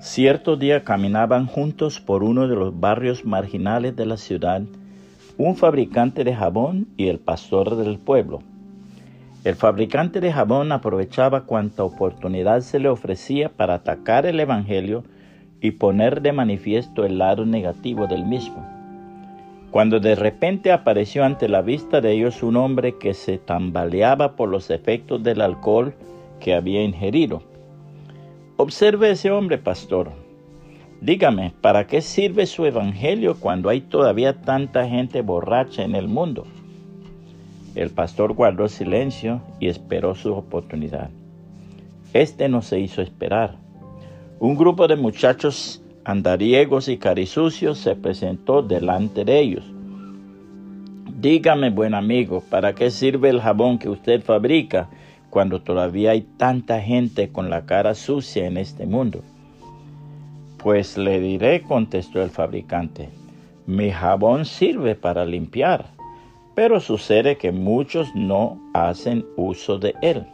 Cierto día caminaban juntos por uno de los barrios marginales de la ciudad un fabricante de jabón y el pastor del pueblo. El fabricante de jabón aprovechaba cuanta oportunidad se le ofrecía para atacar el Evangelio y poner de manifiesto el lado negativo del mismo. Cuando de repente apareció ante la vista de ellos un hombre que se tambaleaba por los efectos del alcohol que había ingerido. Observe ese hombre, pastor. Dígame, ¿para qué sirve su evangelio cuando hay todavía tanta gente borracha en el mundo? El pastor guardó silencio y esperó su oportunidad. Este no se hizo esperar. Un grupo de muchachos andariegos y carisucios se presentó delante de ellos. Dígame, buen amigo, ¿para qué sirve el jabón que usted fabrica cuando todavía hay tanta gente con la cara sucia en este mundo? Pues le diré, contestó el fabricante, mi jabón sirve para limpiar, pero sucede que muchos no hacen uso de él.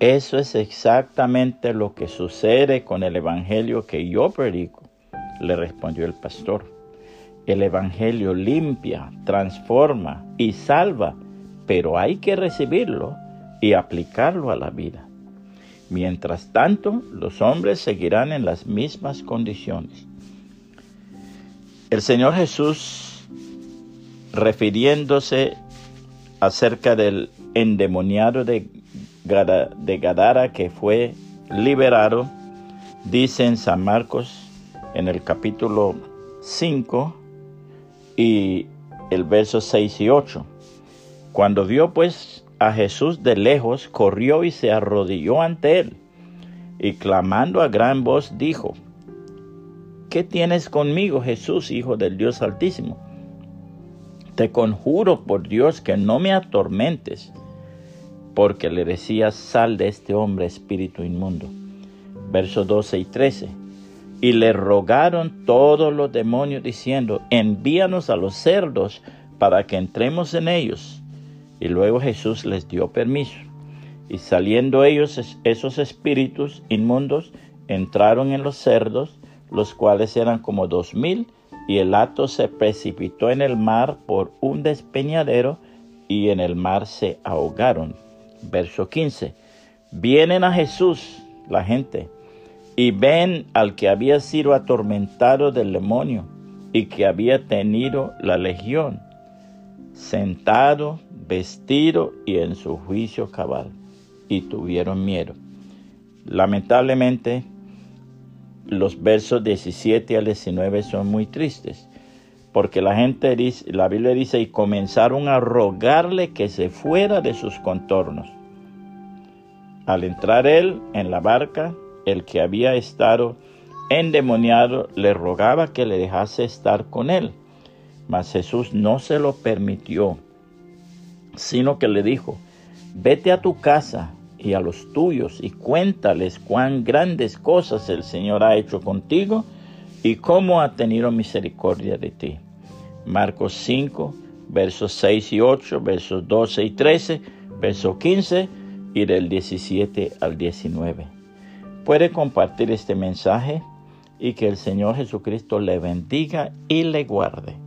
Eso es exactamente lo que sucede con el Evangelio que yo predico, le respondió el pastor. El Evangelio limpia, transforma y salva, pero hay que recibirlo y aplicarlo a la vida. Mientras tanto, los hombres seguirán en las mismas condiciones. El Señor Jesús, refiriéndose acerca del endemoniado de, de Gadara que fue liberado, dice en San Marcos, en el capítulo 5 y el verso 6 y 8. Cuando vio pues a Jesús de lejos, corrió y se arrodilló ante él, y clamando a gran voz dijo, ¿Qué tienes conmigo, Jesús, Hijo del Dios Altísimo? Te conjuro por Dios que no me atormentes, porque le decía, sal de este hombre, espíritu inmundo. Versos 12 y 13. Y le rogaron todos los demonios diciendo, envíanos a los cerdos para que entremos en ellos. Y luego Jesús les dio permiso. Y saliendo ellos, esos espíritus inmundos, entraron en los cerdos, los cuales eran como dos mil, y el hato se precipitó en el mar por un despeñadero, y en el mar se ahogaron. Verso 15. Vienen a Jesús la gente, y ven al que había sido atormentado del demonio, y que había tenido la legión, sentado vestido y en su juicio cabal, y tuvieron miedo. Lamentablemente, los versos 17 al 19 son muy tristes, porque la gente dice, la Biblia dice, y comenzaron a rogarle que se fuera de sus contornos. Al entrar él en la barca, el que había estado endemoniado le rogaba que le dejase estar con él, mas Jesús no se lo permitió sino que le dijo, vete a tu casa y a los tuyos y cuéntales cuán grandes cosas el Señor ha hecho contigo y cómo ha tenido misericordia de ti. Marcos 5, versos 6 y 8, versos 12 y 13, verso 15 y del 17 al 19. Puede compartir este mensaje y que el Señor Jesucristo le bendiga y le guarde.